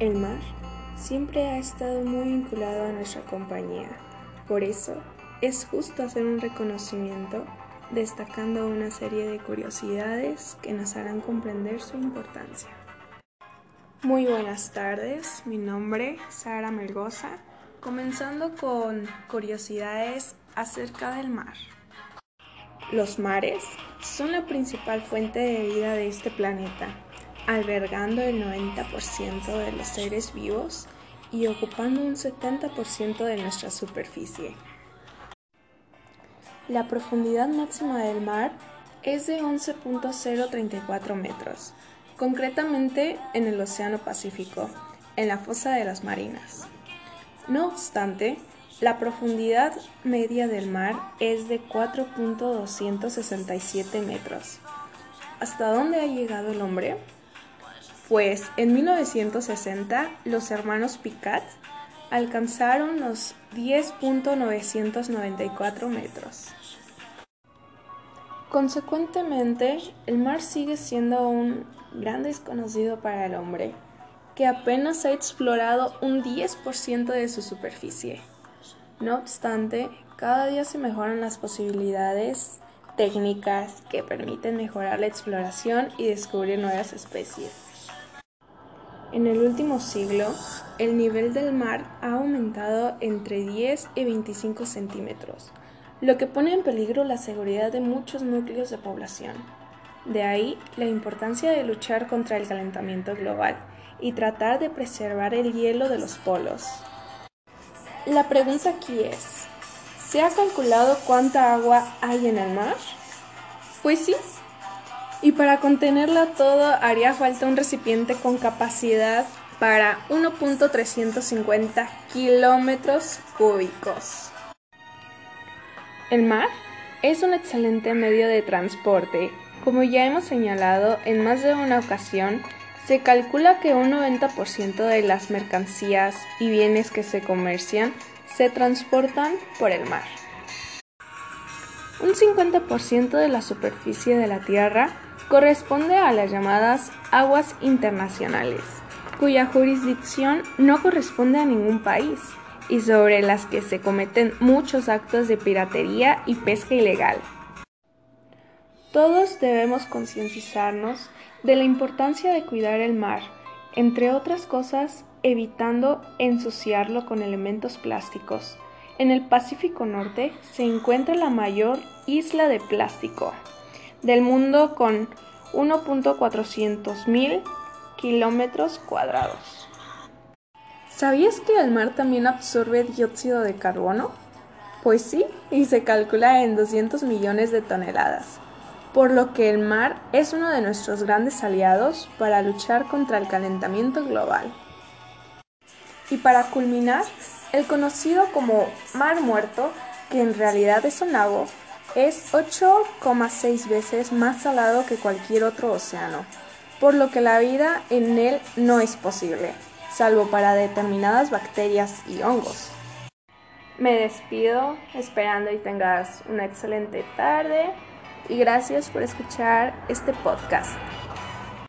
El mar siempre ha estado muy vinculado a nuestra compañía. Por eso, es justo hacer un reconocimiento destacando una serie de curiosidades que nos harán comprender su importancia. Muy buenas tardes, mi nombre es Sara Melgoza, comenzando con curiosidades acerca del mar. Los mares son la principal fuente de vida de este planeta, albergando el 90% de los seres vivos y ocupando un 70% de nuestra superficie. La profundidad máxima del mar es de 11.034 metros, concretamente en el Océano Pacífico, en la fosa de las Marinas. No obstante, la profundidad media del mar es de 4.267 metros. ¿Hasta dónde ha llegado el hombre? Pues en 1960 los hermanos Picat alcanzaron los 10.994 metros. Consecuentemente, el mar sigue siendo un gran desconocido para el hombre, que apenas ha explorado un 10% de su superficie. No obstante, cada día se mejoran las posibilidades técnicas que permiten mejorar la exploración y descubrir nuevas especies. En el último siglo, el nivel del mar ha aumentado entre 10 y 25 centímetros, lo que pone en peligro la seguridad de muchos núcleos de población. De ahí la importancia de luchar contra el calentamiento global y tratar de preservar el hielo de los polos. La pregunta aquí es, ¿se ha calculado cuánta agua hay en el mar? Pues sí. Y para contenerla todo haría falta un recipiente con capacidad para 1.350 kilómetros cúbicos. El mar es un excelente medio de transporte. Como ya hemos señalado en más de una ocasión, se calcula que un 90% de las mercancías y bienes que se comercian se transportan por el mar. Un 50% de la superficie de la Tierra corresponde a las llamadas aguas internacionales, cuya jurisdicción no corresponde a ningún país y sobre las que se cometen muchos actos de piratería y pesca ilegal. Todos debemos concientizarnos de la importancia de cuidar el mar, entre otras cosas, evitando ensuciarlo con elementos plásticos. En el Pacífico Norte se encuentra la mayor isla de plástico del mundo con 1.400 mil kilómetros cuadrados. ¿Sabías que el mar también absorbe dióxido de carbono? Pues sí, y se calcula en 200 millones de toneladas, por lo que el mar es uno de nuestros grandes aliados para luchar contra el calentamiento global. Y para culminar, el conocido como Mar Muerto, que en realidad es un lago, es 8,6 veces más salado que cualquier otro océano, por lo que la vida en él no es posible salvo para determinadas bacterias y hongos. Me despido esperando y tengas una excelente tarde y gracias por escuchar este podcast.